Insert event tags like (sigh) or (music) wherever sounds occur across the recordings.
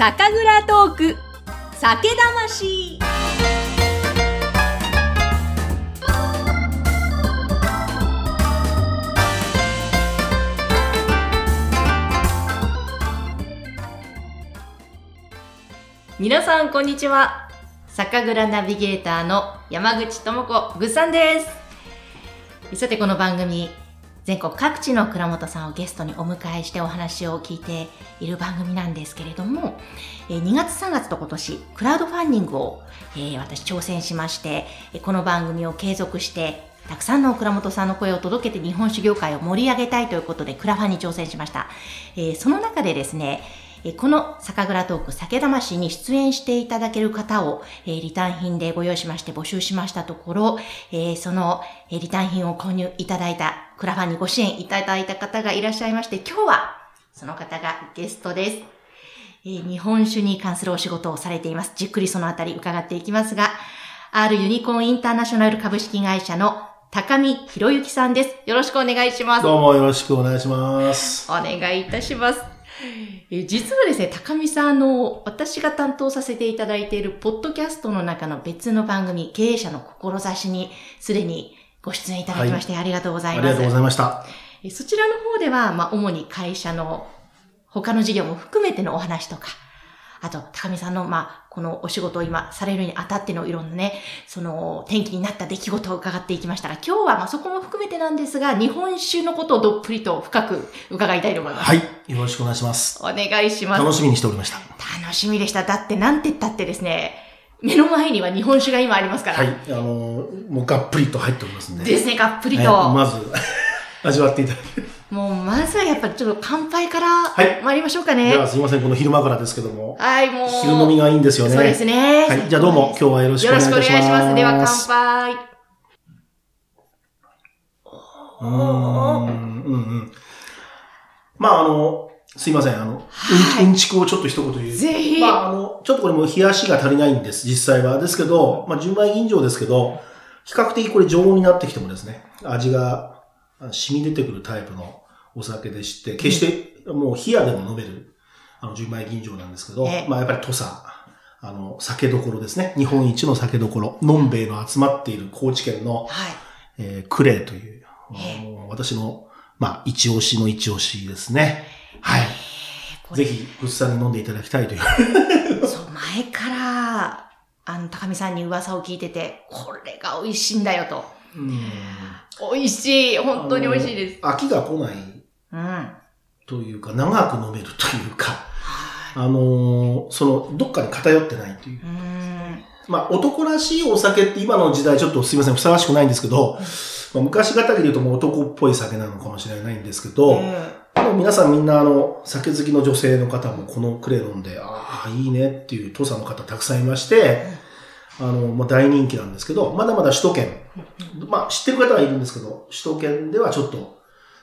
酒蔵トーク。酒魂。皆さんこんにちは。酒蔵ナビゲーターの山口智子ぐっさんです。さてこの番組全国各地の倉本さんをゲストにお迎えしてお話を聞いている番組なんですけれども、2月3月と今年、クラウドファンディングを、え私挑戦しまして、この番組を継続して、たくさんの倉本さんの声を届けて日本酒業界を盛り上げたいということで、クラファンに挑戦しました。その中でですね、この酒蔵トーク酒魂に出演していただける方を、リターン品でご用意しまして募集しましたところ、そのリターン品を購入いただいた、クラファンにご支援いただいた方がいらっしゃいまして、今日はその方がゲストです。日本酒に関するお仕事をされています。じっくりそのあたり伺っていきますが、R ユニコーンインターナショナル株式会社の高見博之さんです。よろしくお願いします。どうもよろしくお願いします。お願いいたします。え実はですね、高見さんの、私が担当させていただいているポッドキャストの中の別の番組、経営者の志にすでにご出演いただきまして、はい、ありがとうございます。ありがとうございました。そちらの方では、まあ、主に会社の他の事業も含めてのお話とか、あと、高見さんの、まあ、このお仕事を今されるにあたってのいろんなね、その、転機になった出来事を伺っていきましたが、今日はまあそこも含めてなんですが、日本酒のことをどっぷりと深く伺いたいと思います。はい。よろしくお願いします。お願いします。楽しみにしておりました。楽しみでした。だってなんて言ったってですね、目の前には日本酒が今ありますから。はい。あのもうがっぷりと入っておりますんで。ですね、がっぷりと。まず、(laughs) 味わっていただける。もう、まずはやっぱりちょっと乾杯から参りましょうかね。はい、すいません、この昼間からですけども。はい、もう。昼飲みがいいんですよね。そうですね。はい、じゃあどうも今日はよろしくお願いします。よろしくお願いします。では乾杯。うん、うん、うん。まあ、あの、すいません、あの、はい、うんちくをちょっと一言言う。ぜひ。まあ、あの、ちょっとこれも冷やしが足りないんです、実際は。ですけど、まあ、純米吟醸ですけど、比較的これ常温になってきてもですね、味が染み出てくるタイプのお酒でして、決してもう冷やでも飲める、あの、純米吟醸なんですけど、まあやっぱり土佐、あの、酒どころですね。日本一の酒どころ、のんべいの集まっている高知県の、はい、えー、クレイという、私の、まあ、一押しの一押しですね。はい。ぜひ、ぐっさんに飲んでいただきたいという。そう、前から、あの、高見さんに噂を聞いてて、これが美味しいんだよと。うん。美味しい。本当に美味しいです。飽きが来ない。うん。というか、長く飲めるというか、あのー、その、どっかに偏ってないという。うん。まあ、男らしいお酒って今の時代ちょっとすいません、ふさわしくないんですけど、まあ、昔語りで言うともう男っぽい酒なのかもしれないんですけど、でも皆さんみんなあの、酒好きの女性の方もこのクレ飲んで、ああ、いいねっていう父さんの方たくさんいまして、あの、まあ、大人気なんですけど、まだまだ首都圏、まあ、知ってる方はいるんですけど、首都圏ではちょっと、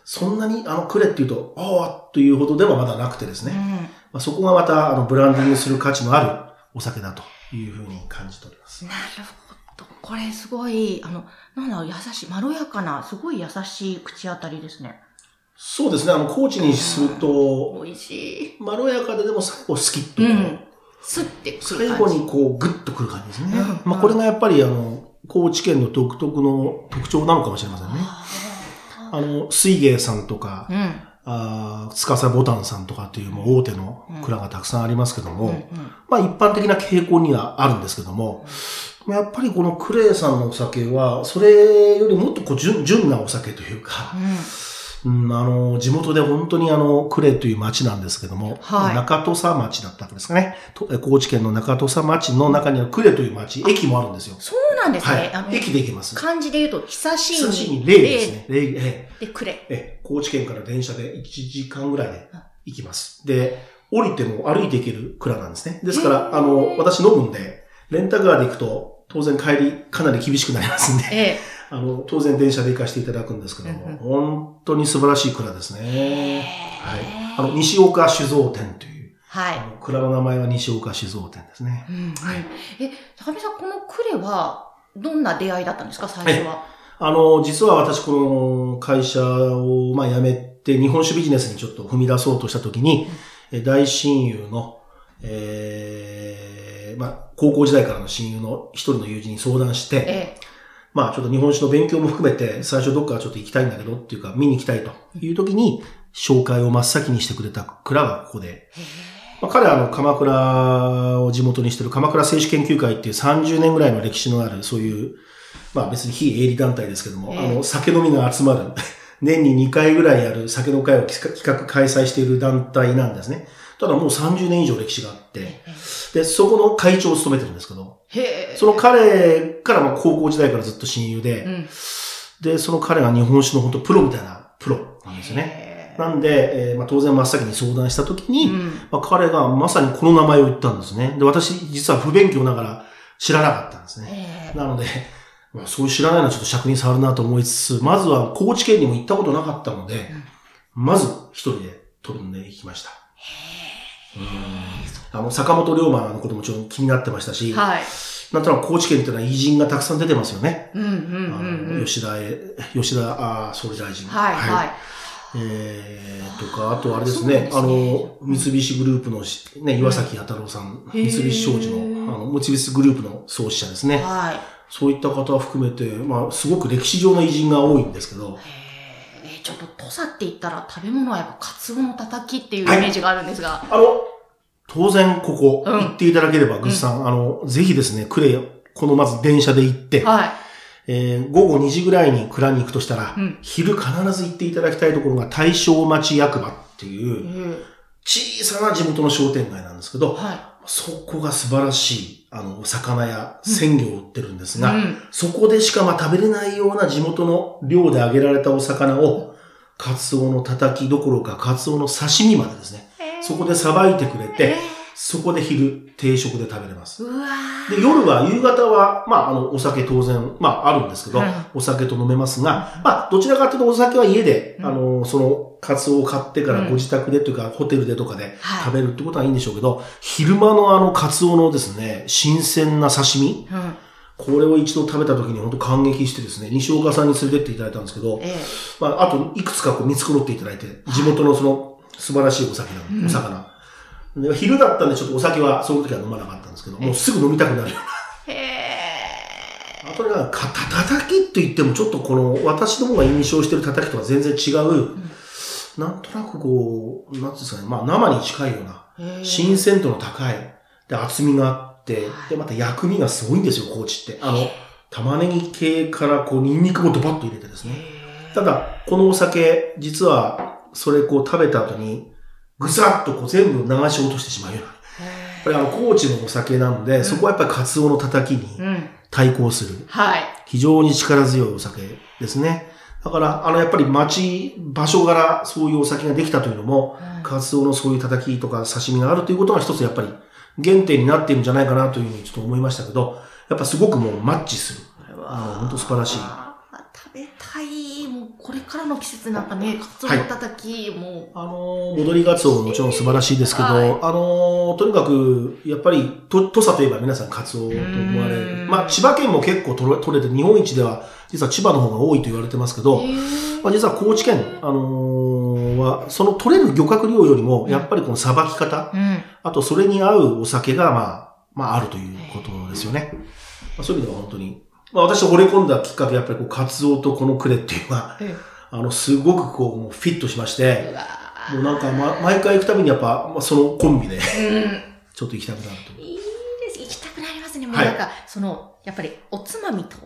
そんなに、あの、くれっていうと、ああ、というほどではまだなくてですね、うん、まあ、そこがまた、あの、ブランディングする価値のあるお酒だというふうに感じております。なるほど。これすごい、あの、なんだろう、優しい、まろやかな、すごい優しい口当たりですね。そうですね。あの、高知にすると、美味しい。まろやかででも最後スキッと、うん、スッてくる最後にこう、グッとくる感じですね。うん、まあ、これがやっぱり、あの、高知県の独特の特徴なのかもしれませんね。あの、水芸さんとか、うん、あつかさボタンさんとかっていうもう大手の蔵がたくさんありますけども、うんうん、まあ一般的な傾向にはあるんですけども、やっぱりこのクレイさんのお酒は、それよりもっとこう純純なお酒というか、うんうん、あの、地元で本当にあの、呉という町なんですけども、はい、中土佐町だったんですかね。高知県の中土佐町の中には呉という町、駅もあるんですよ。そうなんですね。はい、駅で行けます。漢字で言うと、久しいに。久しいに霊ですね。霊、ええ。で、呉。え、高知県から電車で1時間ぐらいで行きます。で、降りても歩いて行ける蔵なんですね。ですから、あの、私飲むんで、レンタカーで行くと、当然帰りかなり厳しくなりますんで、ええあの、当然電車で行かせていただくんですけども、本当に素晴らしい蔵ですね。はい。あの、西岡酒造店という。はい。蔵の名前は西岡酒造店ですね。うん、はい。え、高見さん、このクレは、どんな出会いだったんですか、最初は。あの、実は私、この会社を、まあ、辞めて、日本酒ビジネスにちょっと踏み出そうとしたときに、うん、大親友の、えー、まあ、高校時代からの親友の一人の友人に相談して、ええ、まあ、ちょっと日本史の勉強も含めて、最初どっかちょっと行きたいんだけどっていうか、見に行きたいという時に、紹介を真っ先にしてくれた蔵がここで、まあ、彼はあの、鎌倉を地元にしてる鎌倉製酒研究会っていう30年ぐらいの歴史のある、そういう、まあ別に非営利団体ですけども、あの、酒飲みが集まる、(laughs) 年に2回ぐらいやる酒の会を企画開催している団体なんですね。ただもう30年以上歴史があって、で、そこの会長を務めてるんですけど、その彼からまあ高校時代からずっと親友で、うん、で、その彼が日本酒の本当プロみたいなプロなんですよね。なんで、えーまあ、当然真っ先に相談したときに、うん、まあ、彼がまさにこの名前を言ったんですね。で、私実は不勉強ながら知らなかったんですね。なので、まあ、そういう知らないのはちょっと尺に触るなと思いつつ、まずは高知県にも行ったことなかったので、うん、まず一人で取りんでいきました。あの、坂本龍馬のこともちろん気になってましたし、はい。なんとなく高知県っていうのは偉人がたくさん出てますよね。うんうんうん、うん、吉田へ、吉田あ総理大臣。はい、はい。えー、とか、あとあれですね、すねあの、三菱グループの、ね、岩崎弥太郎さん、三菱商事の、あの、三菱グループの創始者ですね。はい。そういった方を含めて、まあ、すごく歴史上の偉人が多いんですけど。えー、ちょっと土佐って言ったら食べ物はやっぱカツオのたたきっていうイメージがあるんですが。はい、あの、当然ここ、行っていただければ、ぐ、う、っ、さん、あの、ぜひですね、クレこのまず電車で行って、はい。えー、午後2時ぐらいに蔵に行くとしたら、うん、昼必ず行っていただきたいところが大正町役場っていう、小さな地元の商店街なんですけど、はい、そこが素晴らしい、あの、魚や鮮魚を売ってるんですが、うん、そこでしかまあ食べれないような地元の漁で揚げられたお魚を、カツオのたたきどころか、カツオの刺身までですね、そこでさばいてくれて、そこで昼、定食で食べれます。で、夜は、夕方は、まあ、あの、お酒当然、まあ、あるんですけど、うん、お酒と飲めますが、まあ、どちらかというとお酒は家で、うん、あの、その、カツオを買ってからご自宅でというか、ホテルでとかで食べるってことはいいんでしょうけど、昼間のあの、カツオのですね、新鮮な刺身、これを一度食べた時に本当感激してですね、西岡さんに連れてっていただいたんですけど、ええ、まあ、あといくつかこう見繕っていただいて、地元のその素晴らしいお酒なの、お魚。昼だったんでちょっとお酒はその時は飲まなかったんですけど、もうすぐ飲みたくなるような。へあとね、かたたきって言ってもちょっとこの私どもが印象してるたたきとは全然違う、うん、なんとなくこう、なんですかね、まあ生に近いような、新鮮度の高い、で厚みがあって、でまた薬味がすごいんですよ、高知って。あの、玉ねぎ系からこうニンニクもドバッと入れてですね。ただ、このお酒、実は、それこう食べた後に、ぐさっとこう全部流し落としてしまうような。これあの、高知のお酒なので、うん、そこはやっぱりカツオのたたきに対抗する。うん、はい。非常に力強いお酒ですね。だから、あの、やっぱり町、場所柄、そういうお酒ができたというのも、うん、カツオのそういうたたきとか刺身があるということが一つやっぱり原点になっているんじゃないかなというふうにちょっと思いましたけど、やっぱすごくもうマッチする。本当素晴らしい。食べたい。もうこれからの季節なんかね、カツオのたたき、はい、もう。あの戻りガツオももちろん素晴らしいですけど、はい、あのとにかく、やっぱり、と、土佐といえば皆さんカツオと思われる。まあ、千葉県も結構取れ取れて、日本一では、実は千葉の方が多いと言われてますけど、まあ、実は高知県、あのー、は、その取れる漁獲量よりも、やっぱりこのさばき方、うん、あとそれに合うお酒が、まあ、まあ、あるということですよね。まあ、そういう意味では本当にまあ私惚れ込んだきっかけやっぱりこう、カツオとこのクレっていうのは、あの、すごくこう、もうフィットしまして、もうなんか、ま、毎回行くたびにやっぱ、まあ、そのコンビで、ちょっと行きたくなると。いいです。行きたくなりますね。もうなんか、はい、その、やっぱりおつまみと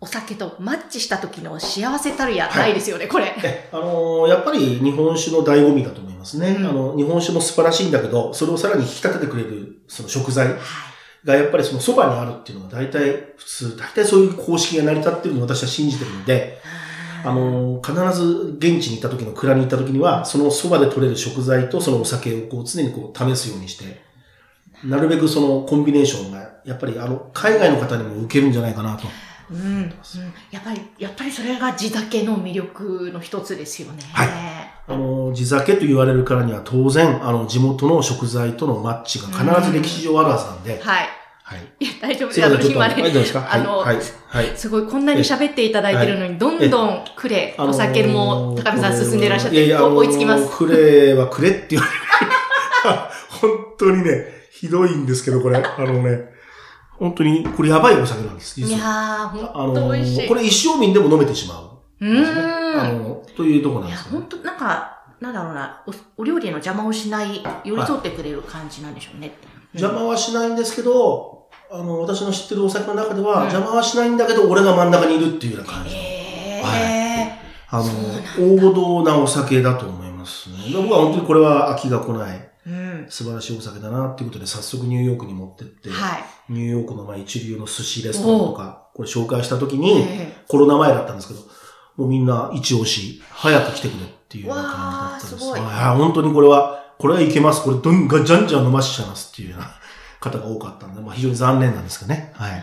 お酒とマッチした時の幸せたるやないですよね、はい、これ。あのー、やっぱり日本酒の醍醐味だと思いますね。うん、あの、日本酒も素晴らしいんだけど、それをさらに引き立ててくれる、その食材。はいがやっぱりそのそばにあるっていうのが大体普通、大体そういう公式が成り立ってるのを私は信じてるので、あの、必ず現地に行った時の蔵に行った時には、そのそばで取れる食材とそのお酒をこう常にこう試すようにして、なるべくそのコンビネーションが、やっぱりあの、海外の方にも受けるんじゃないかなと。うん、うん。やっぱり、やっぱりそれが地酒の魅力の一つですよね。はい。あの、地酒と言われるからには当然、あの、地元の食材とのマッチが必ず歴史上あるはずなんで、はい。はい。いや、大丈夫です。あの、今ね、あの、はい、はい、すごい、こんなに喋っていただいてるのに、どんどんくれ、お酒も、高見さん進んでいらっしゃって、追いつきます。くれはくれって言われる。(laughs) 本当にね、ひどいんですけど、これ。あのね、本当に、これやばいお酒なんです。いやー、本当美味しい。これ一生瓶でも飲めてしまう。うん。あの、というとこなんですよ、ね。いや、本当なんか、なんだろうなお、お料理の邪魔をしない、寄り添ってくれる感じなんでしょうね。邪魔はしないんですけど、あの、私の知ってるお酒の中では、邪魔はしないんだけど、俺が真ん中にいるっていうような感じ。へー。はい。あの、王道なお酒だと思いますね。僕は本当にこれは飽きが来ない。うん、素晴らしいお酒だなっていうことで早速ニューヨークに持ってって、はい、ニューヨークのまあ一流の寿司レストランとか、これ紹介した時に、コロナ前だったんですけど、もうみんな一押し、早く来てくれっていうような感じだったんです。すごい。本当にこれは、これはいけます。これどんがじゃんじゃん飲ましちゃいますっていうような方が多かったんで、まあ非常に残念なんですかね。はい。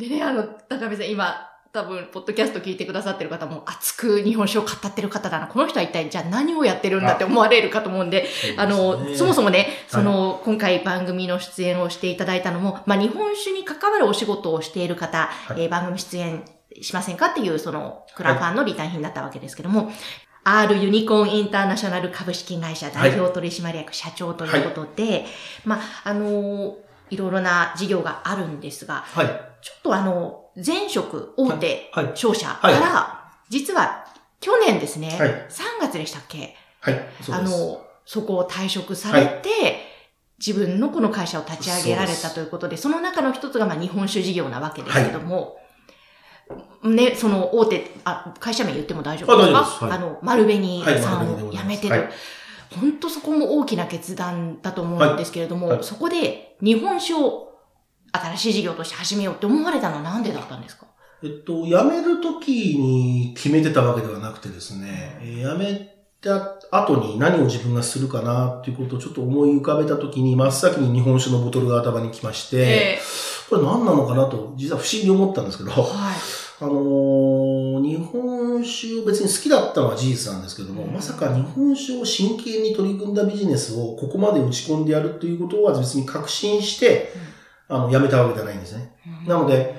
でね、あの、高見さん今、多分、ポッドキャスト聞いてくださってる方も、熱く日本酒を語ってる方だな。この人は一体、じゃあ何をやってるんだって思われるかと思うんで、あの、そもそもね、その、はい、今回番組の出演をしていただいたのも、まあ、日本酒に関わるお仕事をしている方、はい、えー、番組出演しませんかっていう、その、クラファンのリターン品だったわけですけども、はい、R ユニコーンインターナショナル株式会社代表取締役社長ということで、まあ、あのいろいろな事業があるんですが、はい、ちょっとあの、前職大手商社から、実は去年ですね、はい、3月でしたっけ？はい。あの、そこを退職されて、はい、自分のこの会社を立ち上げられたということで、その中の一つがまあ日本酒事業なわけですけども、はい、ね、その大手、あ、会社名言っても大丈夫です。かあす、はい、あの、丸紅さんを辞めてる。本当そこも大きな決断だと思うんですけれども、そこで日本酒を新しい事業として始めようって思われたのはなんでだったんですか？えっと、辞めるときに決めてたわけではなくてですね、え辞めた後に何を自分がするかなっていうことをちょっと思い浮かべたときに、真っ先に日本酒のボトルが頭に来まして、えー、これ何なのかなと、実は不思議に思ったんですけど、はい、あのー、日本酒を別に好きだったのは事実なんですけども、まさか日本酒を真剣に取り組んだビジネスをここまで打ち込んでやるということは別に確信して、うん。あの、やめたわけじゃないんですね。なので、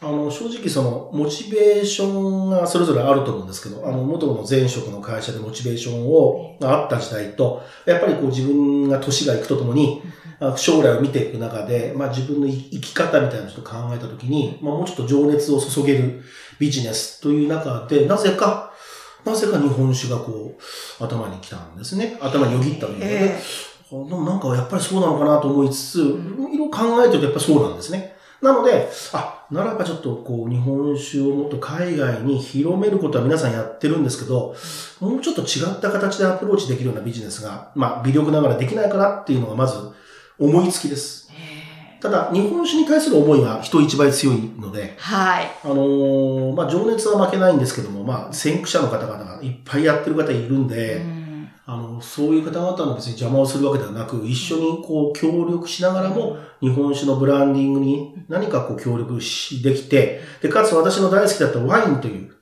あの、正直その、モチベーションがそれぞれあると思うんですけど、あの、元の前職の会社でモチベーションを、があった時代と、やっぱりこう自分が年がいくとともに、将来を見ていく中で、まあ自分の生き方みたいなのを考えたときに、まあもうちょっと情熱を注げるビジネスという中で、なぜか、なぜか日本酒がこう、頭に来たんですね。頭によぎったというで、えーでもなんかやっぱりそうなのかなと思いつつ、いろいろ考えてるとやっぱそうなんですね。なので、あ、ならばちょっとこう日本酒をもっと海外に広めることは皆さんやってるんですけど、もうちょっと違った形でアプローチできるようなビジネスが、まあ微力ながらできないかなっていうのがまず思いつきです。ただ、日本酒に対する思いが人一倍強いので、はい。あのー、まあ、情熱は負けないんですけども、まあ、先駆者の方々がいっぱいやってる方いるんで、うんあの、そういう方々の別に邪魔をするわけではなく、一緒にこう協力しながらも、日本酒のブランディングに何かこう協力し、できて、で、かつ私の大好きだったワインという、はい、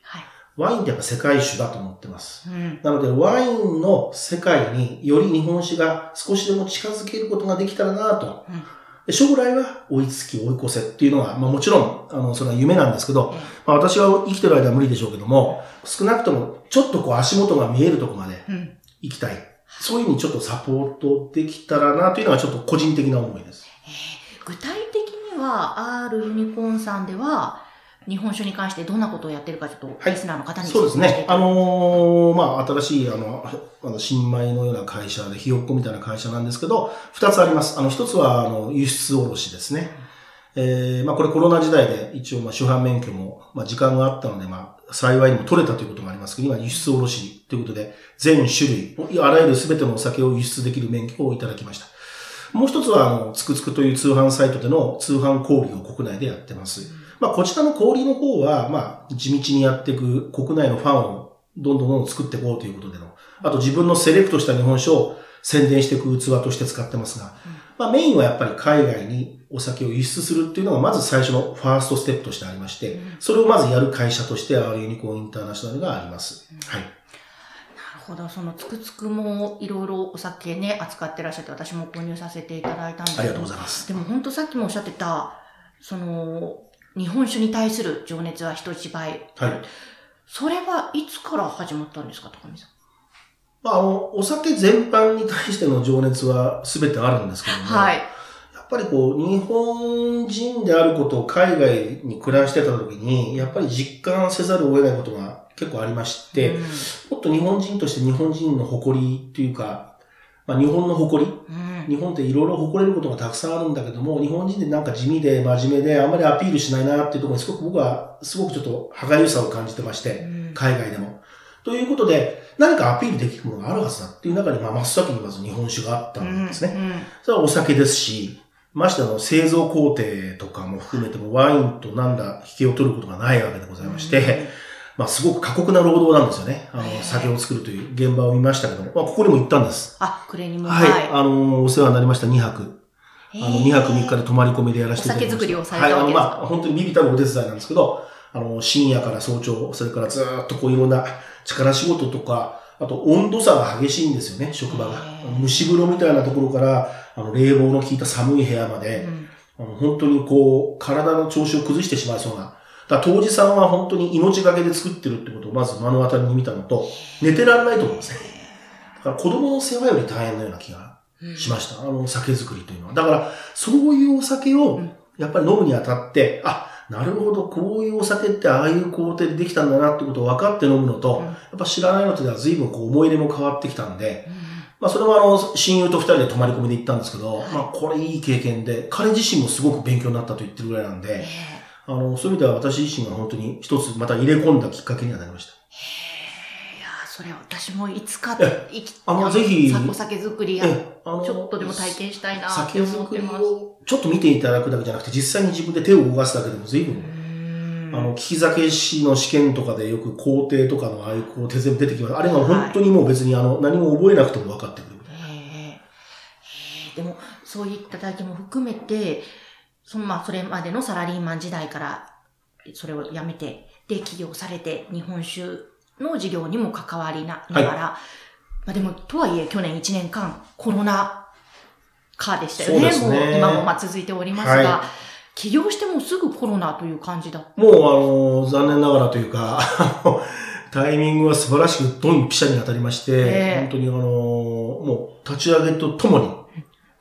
ワインってやっぱ世界酒だと思ってます。うん、なので、ワインの世界により日本酒が少しでも近づけることができたらなと。うん将来は追いつき追い越せっていうのは、まあもちろん、あの、それは夢なんですけど、まあ私は生きてる間は無理でしょうけども、少なくともちょっとこう足元が見えるところまで行きたい。そういうふうにちょっとサポートできたらなというのはちょっと個人的な思いです。えー、具体的には、R ユニコーンさんでは、日本酒に関してどんなことをやってるか、ちょっと、リスナーの方に、はい、そうですね。あのー、まあ、新しい、あの、あの新米のような会社で、ひよっこみたいな会社なんですけど、二つあります。あの、一つは、あの、輸出卸ですね。えー、まあ、これコロナ時代で、一応、まあ、主犯免許も、まあ、時間があったので、まあ、幸いにも取れたということもありますけど、今輸出卸ということで、全種類、あらゆる全てのお酒を輸出できる免許をいただきました。もう一つは、あの、つくつくという通販サイトでの通販小売を国内でやってます。まあ、こちらの小売の方は、まあ、地道にやっていく国内のファンをどんどんどんどん作っていこうということでの、あと自分のセレクトした日本酒を宣伝していく器として使ってますが、まあ、メインはやっぱり海外にお酒を輸出するっていうのがまず最初のファーストステップとしてありまして、それをまずやる会社として R ユニコーンインターナショナルがあります。はい。なるほど。そのつくつくもいろいろお酒ね、扱ってらっしゃって私も購入させていただいたんですけど。ありがとうございます。でも本当さっきもおっしゃってた、その、日本酒に対する情熱は人一倍。はい。それはいつから始まったんですか、高見さん？まあ、あの、お酒全般に対しての情熱は全てあるんですけども、はい。ぱりこう、日本人であることを海外に暮らしてた時に、やっぱり実感せざるを得ないことが結構ありまして、うん、もっと日本人として日本人の誇りっていうか、まあ日本の誇り、うん、日本っていろいろ誇れることがたくさんあるんだけども、日本人でなんか地味で真面目であんまりアピールしないなっていうところにすごく僕はすごくちょっと歯がゆさを感じてまして、うん、海外でも。ということで、何かアピールできるものがあるはずだっていう中に、まあ、真っ先にまず日本酒があったんですね。うんうん、それはお酒ですし、ましてあの、製造工程とかも含めてもワインとなんだ、引きを取ることがないわけでございまして、うん、まあ、すごく過酷な労働なんですよね。あの、酒を作るという現場を見ましたけども、まあ、ここにも行ったんです。あ、暮れにも。はい。はい、あの、お世話になりました2泊。あの、2泊3日で泊まり込みでやらせていただきました。酒作りをされたわけですか？はい、あの、まあ、本当にビビたるお手伝いなんですけど、あの、深夜から早朝、それからずっとこういろんな力仕事とか、あと温度差が激しいんですよね、職場が。蒸し風呂みたいなところから、あの、冷房の効いた寒い部屋まで、うん、あの本当にこう、体の調子を崩してしまいそうな。だ当時さんは本当に命がけで作ってるってことをまず目の当たりに見たのと、寝てられないと思うんですね。だから子供の世話より大変なような気がしました。あの、酒造りというのは。だから、そういうお酒を、やっぱり飲むにあたって、あ、なるほど、こういうお酒ってああいう工程でできたんだなってことを分かって飲むのと、うん、やっぱ知らないのとでは随分こう思い入れも変わってきたんで、うん、まあそれはあの、親友と二人で泊まり込みで行ったんですけど、まあこれいい経験で、彼自身もすごく勉強になったと言ってるぐらいなんで、あの、そういう意味では私自身が本当に一つまた入れ込んだきっかけにはなりました。それ私もいつか、いきあの、ぜひ、お酒作りや、ちょっとでも体験したいなって思ってます。ちょっと見ていただくだけじゃなくて、実際に自分で手を動かすだけでも随分、あの、利き酒師の試験とかでよく工程とかのああいう工程全部出てきます。あれが本当にもう別にあの、何も覚えなくても分かってくる。えー、でも、そういった体験も含めて、そのまあ、それまでのサラリーマン時代から、それをやめて、で、起業されて、日本酒の事業にも関わりながら、はい、まあでも、とはいえ去年1年間コロナ禍でしたよね。ね。もう今もまあ続いておりますが、はい、起業してもすぐコロナという感じだもうあの、残念ながらというか、(laughs) タイミングは素晴らしくドンピシャに当たりまして、えー、本当にあの、もう立ち上げとともに、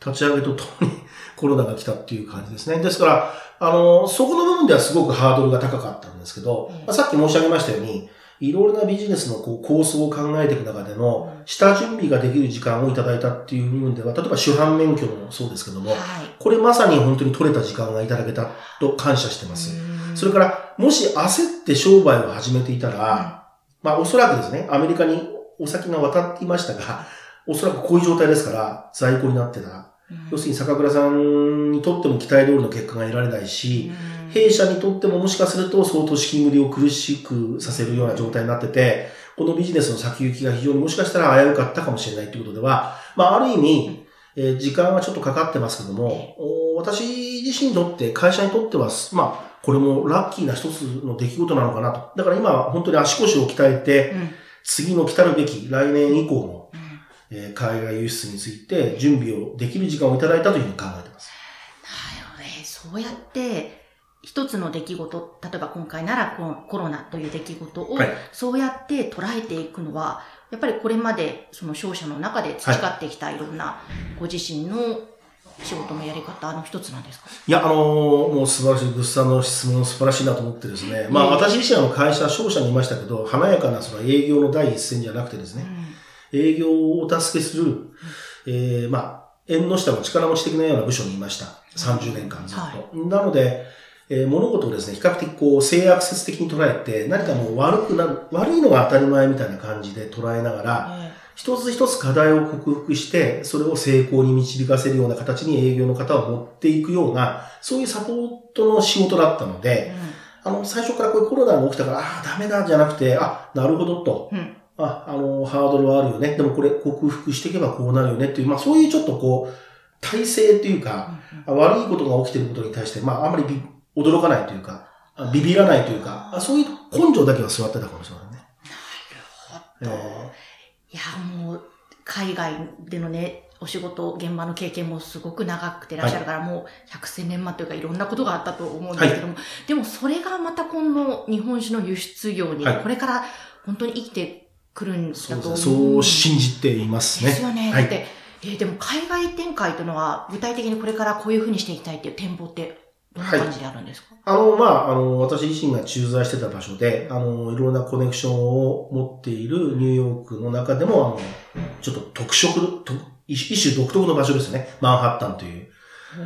立ち上げとともにコロナが来たっていう感じですね。ですから、あの、そこの部分ではすごくハードルが高かったんですけど、まあ、さっき申し上げましたように、いろいろなビジネスのこう構想を考えていく中での、下準備ができる時間をいただいたっていう部分では、例えば主犯免許もそうですけども、はい、これまさに本当に取れた時間がいただけたと感謝してます。それから、もし焦って商売を始めていたら、まあおそらくですね、アメリカにお先が渡っていましたが、おそらくこういう状態ですから、在庫になってた。要するに坂倉さんにとっても期待通りの結果が得られないし、弊社にとってももしかすると相当資金繰りを苦しくさせるような状態になってて、このビジネスの先行きが非常にもしかしたら危うかったかもしれないということでは、まあある意味、えー、時間はちょっとかかってますけども、私自身にとって、会社にとっては、まあ、これもラッキーな一つの出来事なのかなと。だから今は本当に足腰を鍛えて、うん、次の来たるべき来年以降の、うん、えー、海外輸出について準備をできる時間をいただいたというふうに考えてます。なるほどね。そうやって、一つの出来事、例えば今回ならコロナという出来事を、そうやって捉えていくのは、やっぱりこれまでその商社の中で培ってきたいろんなご自身の仕事のやり方の一つなんですか？いや、あのー、もう素晴らしい、物産の質問素晴らしいなと思ってですね。まあ私自身は会社、商社にいましたけど、華やかなその営業の第一線じゃなくてですね、うん、営業をお助けする、うん、えー、まあ、縁の下の力持ち的なような部署にいました。30年間ずっと。はい、なので、えー、物事をですね、比較的こう、性悪説的に捉えて、何かもう悪くなる、悪いのが当たり前みたいな感じで捉えながら、一つ一つ課題を克服して、それを成功に導かせるような形に営業の方を持っていくような、そういうサポートの仕事だったので、うん、あの、最初からこういうコロナが起きたから、ああ、ダメだ、じゃなくて、あ、なるほどと。うん、あ、あの、ハードルはあるよね。でもこれ克服していけばこうなるよねっていう、まあそういうちょっとこう、体制っていうか、うん、悪いことが起きてることに対して、まああんまり驚かないというか、ビビらないというか、そういう根性だけは座ってたかもしれないね。なるほど。えー、いや、もう、海外でのね、お仕事、現場の経験もすごく長くてらっしゃるから、はい、もう百戦錬磨というかいろんなことがあったと思うんですけども、はい、でもそれがまた今度日本酒の輸出業に、これから本当に生きてくるんだと思う。そう信じていますね。ですよね。だって、えー、でも海外展開というのは、具体的にこれからこういうふうにしていきたいっていう展望ってどんな感じであるんですか、はい、あの、まあ、あの、私自身が駐在してた場所で、あの、いろんなコネクションを持っているニューヨークの中でも、あの、ちょっと特色、一種独特の場所ですね。マンハッタンという。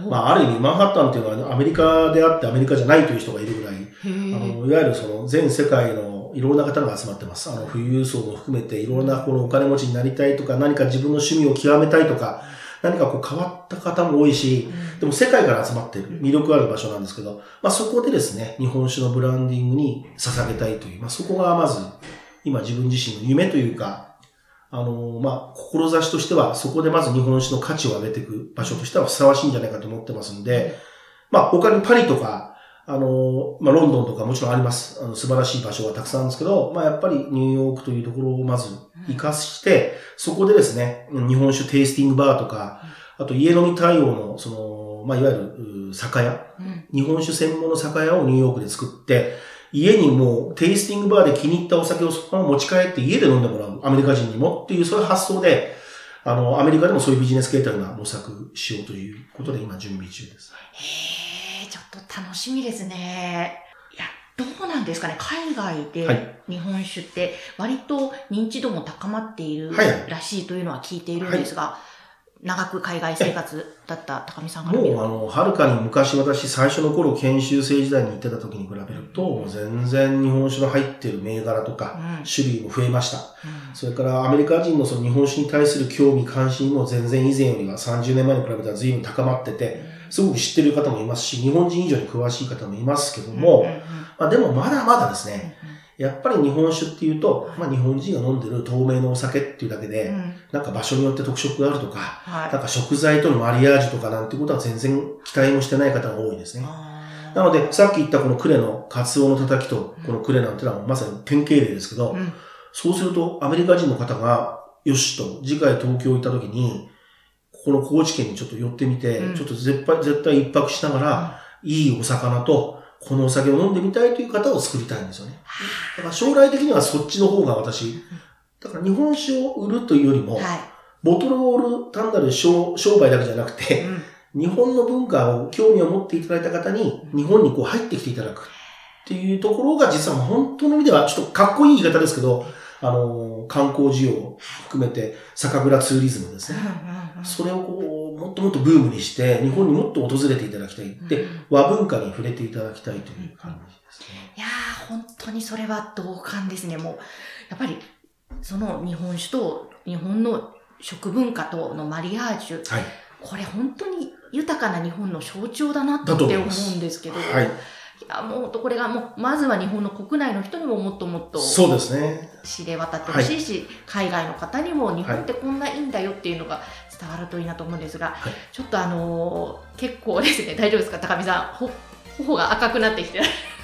まあ、ある意味、マンハッタンっていうのはアメリカであってアメリカじゃないという人がいるぐらい、あの、いわゆるその全世界のいろんな方が集まってます。あの、富裕層も含めていろんなこのお金持ちになりたいとか、何か自分の趣味を極めたいとか、何かこう変わった方も多いし、でも世界から集まってる魅力ある場所なんですけど、まあそこでですね、日本酒のブランディングに捧げたいという、まあそこがまず、今自分自身の夢というか、あの、まあ、志としては、そこでまず日本酒の価値を上げていく場所としてはふさわしいんじゃないかと思ってますんで、まあ、他にパリとか、あの、まあ、ロンドンとかもちろんあります。あの素晴らしい場所がたくさんあるんですけど、まあ、やっぱりニューヨークというところをまず活かして、そこでですね、日本酒テイスティングバーとか、あと家飲み対応の、その、まあ、いわゆる酒屋、日本酒専門の酒屋をニューヨークで作って、家にもうテイスティングバーで気に入ったお酒をそのまま持ち帰って家で飲んでもらう。アメリカ人にもっていう、そういう発想で、あの、アメリカでもそういうビジネス形態が模索しようということで今準備中です。と楽しみですね。いや、どうなんですかね。海外で日本酒って割と認知度も高まっているらしいというのは聞いているんですが、はい。はい長く海外生活だった高見さんがもう、あの、はるかに昔私最初の頃研修生時代に行ってた時に比べると、全然日本酒の入ってる銘柄とか、種類も増えました、うん、それからアメリカ人のその日本酒に対する興味関心も全然以前よりは30年前に比べたら随分高まってて、すごく知ってる方もいますし、日本人以上に詳しい方もいますけども、まあでもまだまだですね、やっぱり日本酒っていうと、まあ日本人が飲んでる透明のお酒っていうだけで、うん、なんか場所によって特色があるとか、はい、なんか食材とのマリアージュとかなんてことは全然期待もしてない方が多いですね。なので、さっき言ったこのクレのカツオのたたきと、このクレなんてのはまさに典型例ですけど、うん、そうするとアメリカ人の方が、よしと、次回東京行った時に、ここの高知県にちょっと寄ってみて、うん、ちょっと絶対、絶対一泊しながら、いいお魚と、このお酒を飲んでみたいという方を作りたいんですよね。だから将来的にはそっちの方が私、だから日本酒を売るというよりも、はい、ボトルを売る単なる商売だけじゃなくて、うん、日本の文化を興味を持っていただいた方に、日本にこう入ってきていただくっていうところが実は本当の意味では、ちょっとかっこいい言い方ですけど、あの、観光需要を含めて、酒蔵ツーリズムですね。それをこう、もっともっとブームにして、日本にもっと訪れていただきたい。で、和文化に触れていただきたいという感じですね。いやー、本当にそれは同感ですね。もう、やっぱり、その日本酒と日本の食文化とのマリアージュ。はい。これ本当に豊かな日本の象徴だなって思うんですけど。はい。いや、もうこれがもう、まずは日本の国内の人にももっともっと、そうですね。知れ渡ってほしいし、はい、海外の方にも日本ってこんないいんだよっていうのが伝わるといいなと思うんですが、はい、ちょっとあのー、結構ですね、大丈夫ですか？高見さん。ほ、頬が赤くなってきて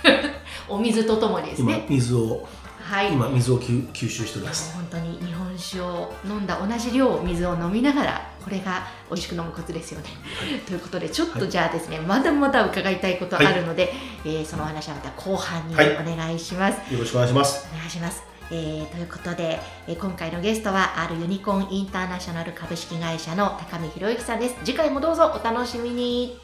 (laughs) お水とともにですね。水をはい、今水を吸収しております本当に日本酒を飲んだ同じ量水を飲みながらこれが美味しく飲むコツですよね、はい、ということでちょっとじゃあですね、はい、まだまだ伺いたいことあるので、はい、えー、その話はまた後半にお願いします、よろしくお願いします。お願いします。えー、ということで、えー、今回のゲストはあるユニコーンインターナショナル株式会社の高見博之さんです。次回もどうぞお楽しみに